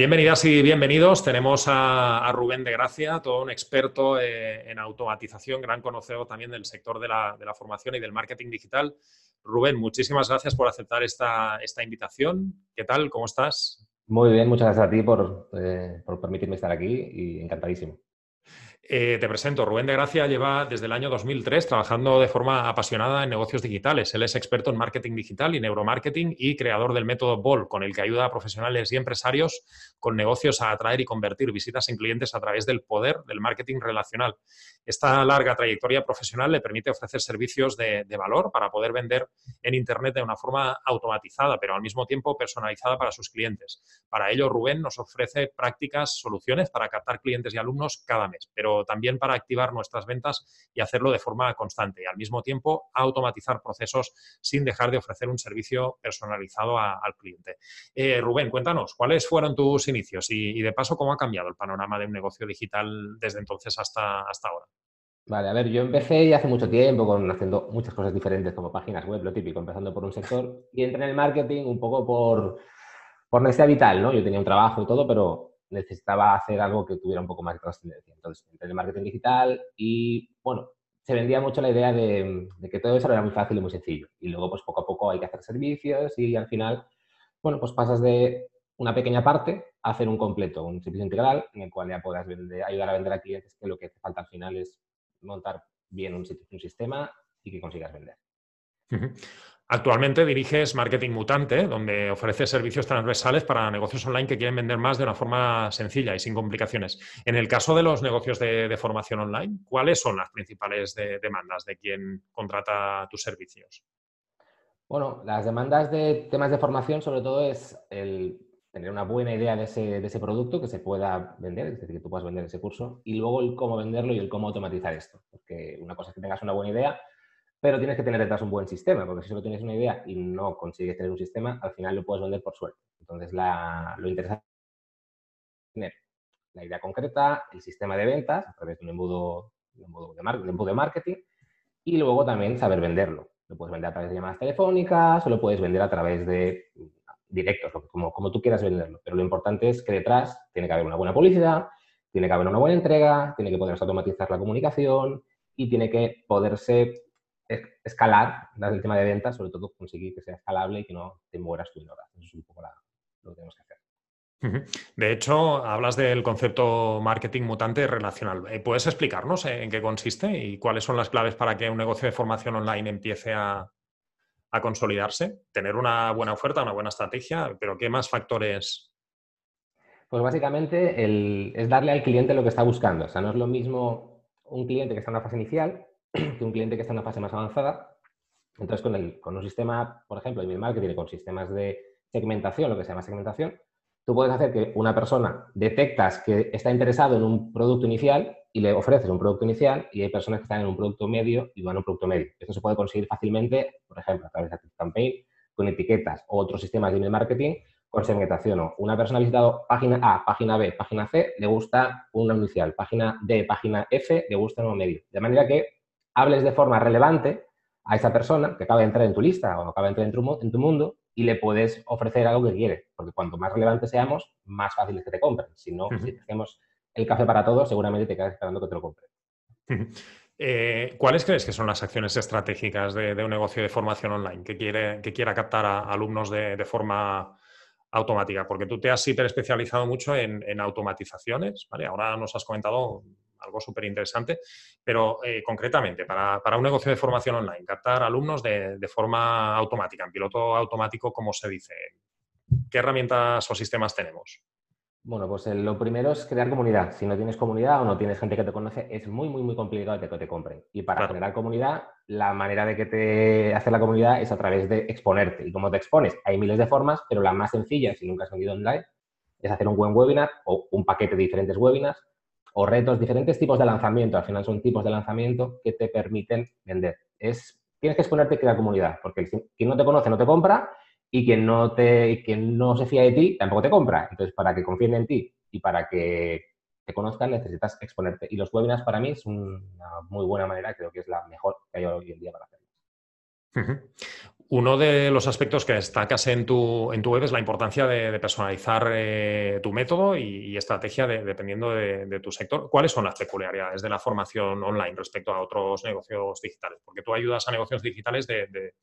Bienvenidas y bienvenidos. Tenemos a, Rubén de Gracia, todo un experto eh, en automatización, gran conocedor también del sector de la, formación y del marketing digital. Rubén, muchísimas gracias por aceptar esta, invitación. ¿Qué tal? ¿Cómo estás? Muy bien, muchas gracias a ti por, eh, por permitirme estar aquí y encantadísimo. Eh, te presento, Rubén de Gracia lleva desde el año 2003 trabajando de forma apasionada en negocios digitales. Él es experto en marketing digital y neuromarketing y creador del método BOL, con el que ayuda a profesionales y empresarios con negocios a atraer y convertir visitas en clientes a través del poder del marketing relacional. Esta larga trayectoria profesional le permite ofrecer servicios de, de valor para poder vender en Internet de una forma automatizada, pero al mismo tiempo personalizada para sus clientes. Para ello, Rubén nos ofrece prácticas, soluciones para captar clientes y alumnos cada mes, pero también para activar nuestras ventas y hacerlo de forma constante y al mismo tiempo automatizar procesos sin dejar de ofrecer un servicio personalizado al cliente. Eh, Rubén, cuéntanos, ¿cuáles fueron tus inicios y, de paso cómo ha cambiado el panorama de un negocio digital desde entonces hasta, hasta ahora? Vale, a ver, yo empecé ya hace mucho tiempo con haciendo muchas cosas diferentes como páginas web, lo típico, empezando por un sector y entré en el marketing un poco por, por necesidad vital, ¿no? Yo tenía un trabajo y todo, pero necesitaba hacer algo que tuviera un poco más de trascendencia. Entonces, entré en el marketing digital y, bueno, se vendía mucho la idea de, que todo eso era muy fácil y muy sencillo. Y luego, pues poco a poco hay que hacer servicios y al final, bueno, pues pasas de una pequeña parte a hacer un completo, un servicio integral en el cual ya puedas ayudar a vender a clientes que lo que hace falta al final es montar bien un, un sistema y que consigas vender. Actualmente diriges Marketing Mutante, donde ofrece servicios transversales para negocios online que quieren vender más de una forma sencilla y sin complicaciones. En el caso de los negocios de, formación online, ¿cuáles son las principales demandas de quien contrata tus servicios? Bueno, las demandas de temas de formación sobre todo es el tener una buena idea de ese, de ese producto que se pueda vender, es decir, que tú puedas vender ese curso, y luego el cómo venderlo y el cómo automatizar esto. Porque una cosa es que tengas una buena idea, pero tienes que tener detrás un buen sistema, porque si solo tienes una idea y no consigues tener un sistema, al final lo puedes vender por suerte. Entonces, lo interesante es tener la idea concreta, el sistema de ventas a través de un embudo, de, marketing y luego también saber venderlo. Lo puedes vender a través de llamadas telefónicas o lo puedes vender a través de directos, como, como tú quieras venderlo. Pero lo importante es que detrás tiene que haber una buena publicidad, tiene que haber una buena entrega, tiene que poderse automatizar la comunicación y tiene que poderse escalar el tema de ventas, sobre todo conseguir que sea escalable y que no te mueras tú en horas. Eso es un poco lo que tenemos que hacer. De hecho, hablas del concepto marketing mutante relacional. Eh, ¿Puedes explicarnos en qué consiste y cuáles son las claves para que un negocio de formación online empiece a, consolidarse? Tener una buena oferta, una buena estrategia, pero ¿qué más factores? Pues básicamente es darle al cliente lo que está buscando. O sea, no es lo mismo un cliente que está en la fase inicial que un cliente que está en una fase más avanzada. Entonces, con, el, con un sistema, por ejemplo, email marketing, con sistemas de segmentación, lo que se llama segmentación, tú puedes hacer que una persona detectas que está interesado en un producto inicial y le ofreces un producto inicial y hay personas que están en un producto medio y van a un producto medio. Esto se puede conseguir fácilmente, por ejemplo, a través de Campaign, con etiquetas o otros sistemas de email marketing con segmentación. O una persona ha visitado página A, página B, página C, le gusta una inicial, página D, página F, le gusta un medio. De manera que hables de forma relevante a esa persona que acaba de entrar en tu lista o acaba de entrar en tu, mundo y le puedes ofrecer algo que quiere. Porque cuanto más relevante seamos, más fácil es que te compren. Si no, si hacemos el café para todos, seguramente te quedas esperando que te lo compren. Eh, ¿Cuáles crees que son las acciones estratégicas de, un negocio de formación online que, quiere, que quiera captar a alumnos de, forma automática? Porque tú te has hiper especializado mucho en, en automatizaciones, ¿vale? Ahora nos has comentado algo súper interesante, pero eh, concretamente, para, un negocio de formación online, captar alumnos de, forma automática, en piloto automático, como se dice, ¿qué herramientas o sistemas tenemos? Bueno, pues eh, lo primero es crear comunidad. Si no tienes comunidad o no tienes gente que te conoce, es muy, muy, muy complicado que te compren. Y para generar comunidad, la manera de que te hace la comunidad es a través de exponerte. ¿Y cómo te expones? Hay miles de formas, pero la más sencilla, si nunca has vendido online, es hacer un buen webinar o un paquete de diferentes webinars o retos, diferentes tipos de lanzamiento, al final son tipos de lanzamiento que te permiten vender. Es, tienes que exponerte y crear comunidad, porque quien no te conoce no te compra y quien no, te, quien no se fía de ti tampoco te compra. Entonces, para que confíen en ti y para que te conozcan necesitas exponerte. Y los webinars para mí es una muy buena manera, creo que es la mejor que hay hoy en día para hacerlo. Uno de los aspectos que destacas en tu, en tu web es la importancia de, personalizar eh, tu método y, estrategia dependiendo de, tu sector. ¿Cuáles son las peculiaridades de la formación online respecto a otros negocios digitales? Porque tú ayudas a negocios digitales de,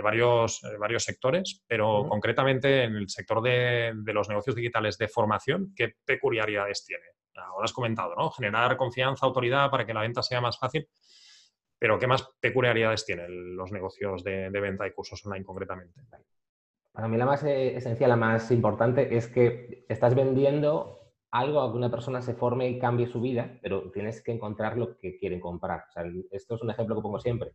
varios, eh, varios sectores, pero concretamente en el sector de, los negocios digitales de formación, ¿qué peculiaridades tiene? Ahora has comentado, ¿no? Generar confianza, autoridad para que la venta sea más fácil. Pero ¿qué más peculiaridades tienen los negocios de, venta y cursos online concretamente? Para mí la más eh, esencial, la más importante es que estás vendiendo algo a que una persona se forme y cambie su vida, pero tienes que encontrar lo que quieren comprar. esto es un ejemplo que pongo siempre.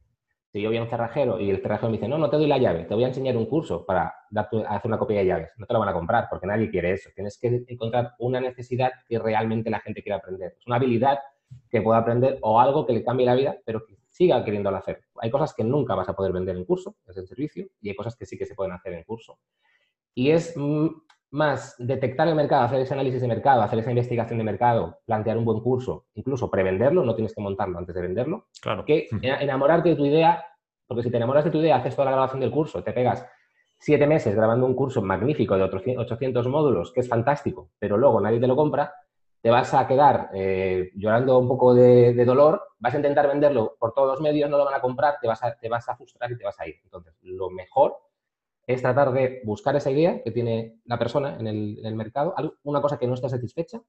Si yo voy a un cerrajero y el cerrajero me dice, no, no te doy la llave, te voy a enseñar un curso para hacer una copia de llaves, no te lo van a comprar porque nadie quiere eso. Tienes que encontrar una necesidad que realmente la gente quiera aprender. Es una habilidad que pueda aprender o algo que le cambie la vida, pero que siga queriéndolo hacer. Hay cosas que nunca vas a poder vender en curso, es el servicio, y hay cosas que sí que se pueden hacer en curso. Y es más detectar el mercado, hacer ese análisis de mercado, hacer esa investigación de mercado, plantear un buen curso, incluso prevenderlo, no tienes que montarlo antes de venderlo, claro. que enamorarte de tu idea, porque si te enamoras de tu idea, haces toda la grabación del curso, te pegas siete meses grabando un curso magnífico de 800 módulos, que es fantástico, pero luego nadie te lo compra, te vas a quedar eh, llorando un poco de, dolor, vas a intentar venderlo por todos los medios, no lo van a comprar, te vas a, te vas a frustrar y te vas a ir. Entonces, lo mejor es tratar de buscar esa idea que tiene la persona en el, mercado, una cosa que no está satisfecha,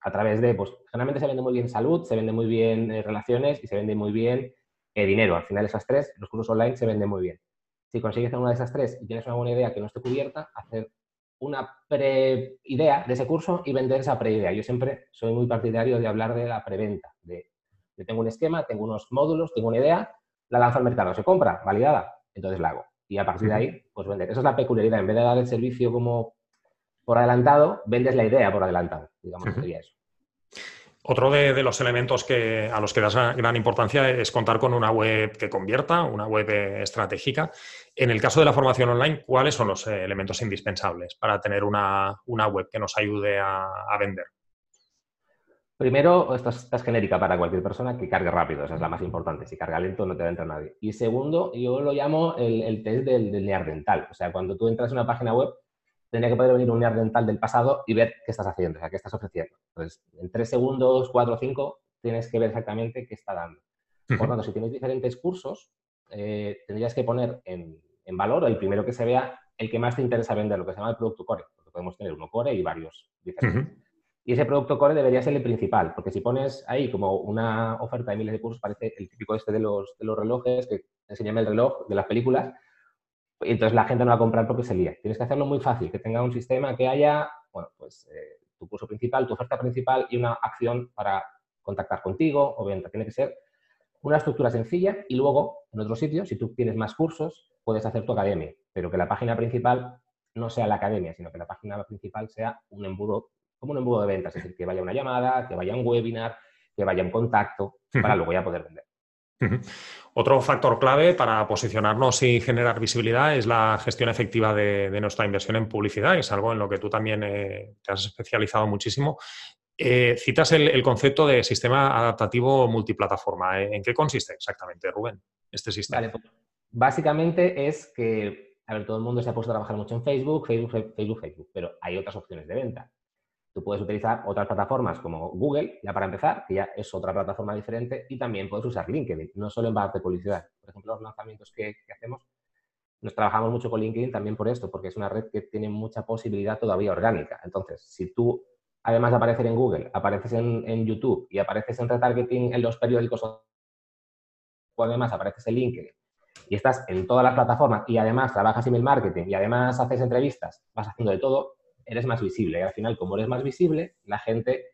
a través de, pues, generalmente se vende muy bien salud, se vende muy bien eh, relaciones y se vende muy bien eh, dinero. Al final, esas tres, los cursos online se venden muy bien. Si consigues una de esas tres y tienes una buena idea que no esté cubierta, hacer una pre-idea de ese curso y vender esa pre-idea. Yo siempre soy muy partidario de hablar de la preventa. De, yo tengo un esquema, tengo unos módulos, tengo una idea, la lanzo al mercado, se compra, validada, entonces la hago. Y a partir de ahí, pues vender. Esa es la peculiaridad. En vez de dar el servicio como por adelantado, vendes la idea por adelantado. Digamos, que sería eso. Otro de, los elementos que, a los que das gran importancia es contar con una web que convierta, una web estratégica. En el caso de la formación online, ¿cuáles son los elementos indispensables para tener una, web que nos ayude a, vender? Primero, esta es, genérica para cualquier persona que cargue rápido, esa es la más importante. Si carga lento no te va a entrar nadie. Y segundo, yo lo llamo el, test del, del neandertal. O sea, cuando tú entras en una página web, tendría que poder venir un dental del pasado y ver qué estás haciendo, o sea, qué estás ofreciendo. Entonces, en tres segundos, cuatro o cinco, tienes que ver exactamente qué está dando. Por lo tanto, si tienes diferentes cursos, eh, tendrías que poner en, valor el primero que se vea el que más te interesa vender, lo que se llama el producto core, porque podemos tener uno core y varios diferentes. Y ese producto core debería ser el principal, porque si pones ahí como una oferta de miles de cursos, parece el típico este de los, de los relojes, que enseñame el reloj de las películas, entonces la gente no va a comprar porque se lía. Tienes que hacerlo muy fácil, que tenga un sistema que haya, bueno, pues eh, tu curso principal, tu oferta principal y una acción para contactar contigo o venta. Tiene que ser una estructura sencilla y luego, en otro sitio, si tú tienes más cursos, puedes hacer tu academia, pero que la página principal no sea la academia, sino que la página principal sea un embudo, como un embudo de ventas, es decir, que vaya una llamada, que vaya un webinar, que vaya un contacto, para luego ya poder vender. Otro factor clave para posicionarnos y generar visibilidad es la gestión efectiva de, nuestra inversión en publicidad, es algo en lo que tú también eh, te has especializado muchísimo. Eh, citas el, concepto de sistema adaptativo multiplataforma. ¿En qué consiste exactamente, Rubén, este sistema? Pues, básicamente es que, a ver, todo el mundo se ha puesto a trabajar mucho en Facebook, Facebook, Facebook, Facebook, pero hay otras opciones de venta. Tú puedes utilizar otras plataformas como Google, ya para empezar, que ya es otra plataforma diferente, y también puedes usar LinkedIn, no solo en de publicidad. Por ejemplo, los lanzamientos que, hacemos, nos trabajamos mucho con LinkedIn también por esto, porque es una red que tiene mucha posibilidad todavía orgánica. Entonces, si tú, además de aparecer en Google, apareces en, YouTube y apareces en retargeting en los periódicos o además apareces en LinkedIn y estás en todas las plataformas y además trabajas email marketing y además haces entrevistas, vas haciendo de todo, eres más visible. Y al final, como eres más visible, la gente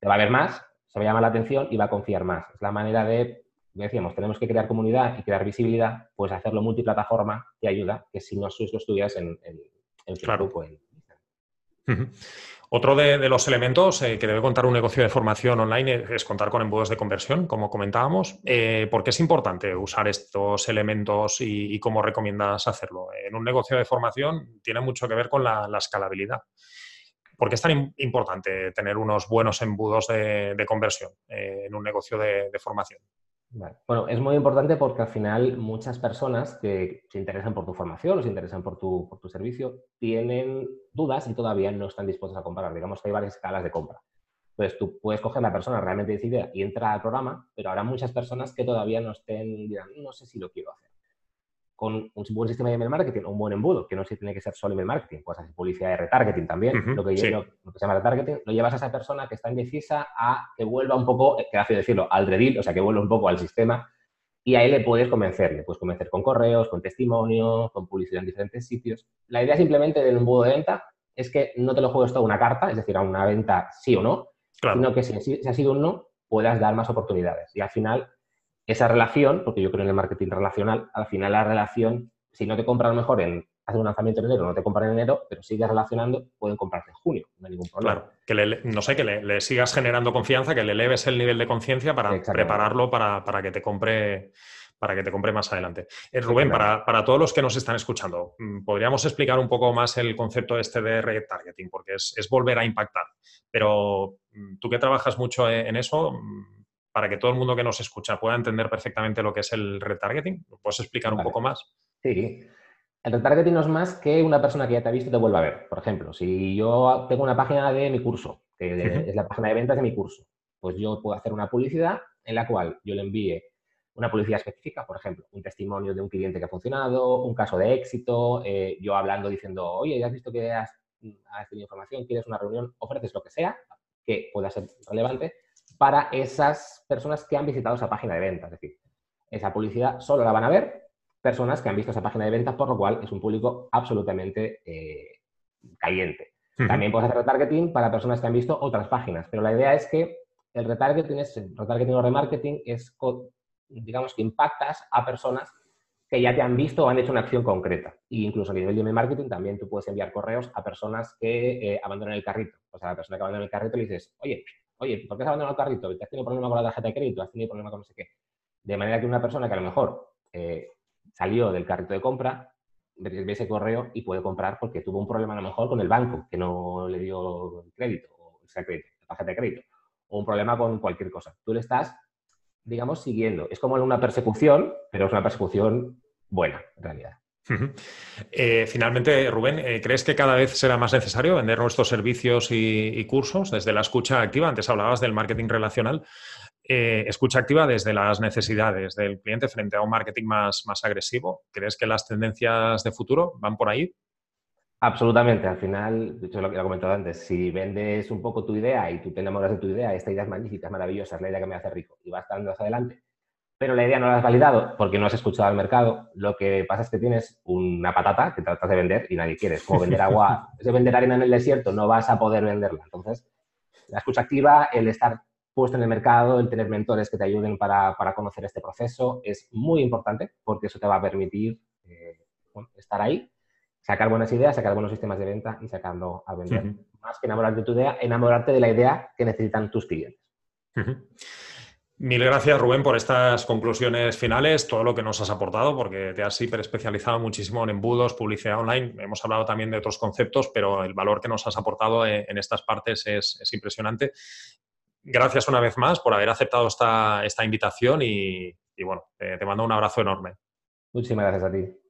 te va a ver más, se va a llamar la atención y va a confiar más. Es la manera de, decíamos, tenemos que crear comunidad y crear visibilidad, pues hacerlo multiplataforma te ayuda, que si no lo estudias en, en, en claro. Otro de, los elementos eh, que debe contar un negocio de formación online es, contar con embudos de conversión, como comentábamos. Eh, ¿Por qué es importante usar estos elementos y, cómo recomiendas hacerlo? En un negocio de formación tiene mucho que ver con la, escalabilidad. ¿Por qué es tan importante tener unos buenos embudos de, conversión eh, en un negocio de, formación? Bueno, es muy importante porque al final muchas personas que se interesan por tu formación o se interesan por tu, por tu servicio tienen dudas y todavía no están dispuestos a comprar. Digamos que hay varias escalas de compra. Entonces tú puedes coger la persona realmente decidida y entra al programa, pero habrá muchas personas que todavía no estén, dirán, no sé si lo quiero hacer. Con un buen sistema de email marketing, un buen embudo, que no se tiene que ser solo email marketing, puedes hacer publicidad de retargeting también, lo, que lo, que se llama retargeting, lo llevas a esa persona que está indecisa a que vuelva un poco, que hace decirlo, al redil, o sea, que vuelva un poco al sistema y ahí le puedes convencer, le puedes convencer con correos, con testimonios, con publicidad en diferentes sitios. La idea simplemente del embudo de venta es que no te lo juegues toda una carta, es decir, a una venta sí o no, sino que si, si, ha sido un no, puedas dar más oportunidades. Y al final, esa relación, porque yo creo en el marketing relacional, al final la relación, si no te compran mejor en hacer un lanzamiento en enero, no te compran en enero, pero sigues relacionando, pueden comprarte en junio, no hay ningún problema. Claro, que le, no sé, que le, sigas generando confianza, que le eleves el nivel de conciencia para prepararlo para, para, que te compre para que te compre más adelante. Eh, Rubén, para, para, todos los que nos están escuchando, mm, ¿podríamos explicar un poco más el concepto este de retargeting? Porque es, es volver a impactar. Pero mm, tú que trabajas mucho e, en eso, mm, para que todo el mundo que nos escucha pueda entender perfectamente lo que es el retargeting, puedes explicar un poco más? Sí. El retargeting no es más que una persona que ya te ha visto te vuelva a ver. Por ejemplo, si yo tengo una página de mi curso, que es la página de ventas de mi curso, pues yo puedo hacer una publicidad en la cual yo le envíe una publicidad específica, por ejemplo, un testimonio de un cliente que ha funcionado, un caso de éxito, eh, yo hablando diciendo, oye, ya has visto que has, tenido información, quieres una reunión, ofreces lo que sea que pueda ser relevante para esas personas que han visitado esa página de ventas. Es decir, esa publicidad solo la van a ver personas que han visto esa página de ventas, por lo cual es un público absolutamente eh, caliente. También puedes hacer retargeting para personas que han visto otras páginas, pero la idea es que el retargeting, es, retargeting o remarketing es digamos que impactas a personas que ya te han visto o han hecho una acción concreta. E incluso a nivel de email marketing también tú puedes enviar correos a personas que eh, abandonan el carrito. O sea, a la persona que abandona el carrito le dices, oye, oye, ¿por qué has abandonado el carrito? ¿Has tenido problema con la tarjeta de crédito? ¿Has tenido problema con no sé qué? De manera que una persona que a lo mejor eh, salió del carrito de compra, ve correo y puede comprar porque tuvo un problema a lo mejor con el banco que no le dio el crédito, o sea, crédito, tarjeta de crédito, o un problema con cualquier cosa. Tú le estás digamos, siguiendo. Es como una persecución, pero es una persecución buena, en realidad. Eh, finalmente, Rubén, eh, ¿crees que cada vez será más necesario vender nuestros servicios y, cursos desde la escucha activa? Antes hablabas del marketing relacional. Eh, escucha activa desde las necesidades del cliente frente a un marketing más, más agresivo. ¿Crees que las tendencias de futuro van por ahí? Absolutamente. Al final, de hecho lo que he comentado antes, si vendes un poco tu idea y tú te enamoras de tu idea, esta idea es magnífica, es maravillosa, es la idea que me hace rico y vas dando hacia adelante, pero la idea no la has validado porque no has escuchado al mercado, lo que pasa es que tienes una patata que tratas de vender y nadie quiere. Es como vender agua, es de vender arena en el desierto, no vas a poder venderla. Entonces, la escucha activa, el estar puesto en el mercado, el tener mentores que te ayuden para, conocer este proceso es muy importante porque eso te va a permitir eh, estar ahí sacar buenas ideas, sacar buenos sistemas de venta y sacarlo a vender. Más que enamorarte de tu idea, enamorarte de la idea que necesitan tus clientes. Mil gracias, Rubén, por estas conclusiones finales, todo lo que nos has aportado, porque te has hiper especializado muchísimo en embudos, publicidad online. Hemos hablado también de otros conceptos, pero el valor que nos has aportado en, estas partes es, impresionante. Gracias una vez más por haber aceptado esta, invitación y, bueno, te mando un abrazo enorme. Muchísimas gracias a ti.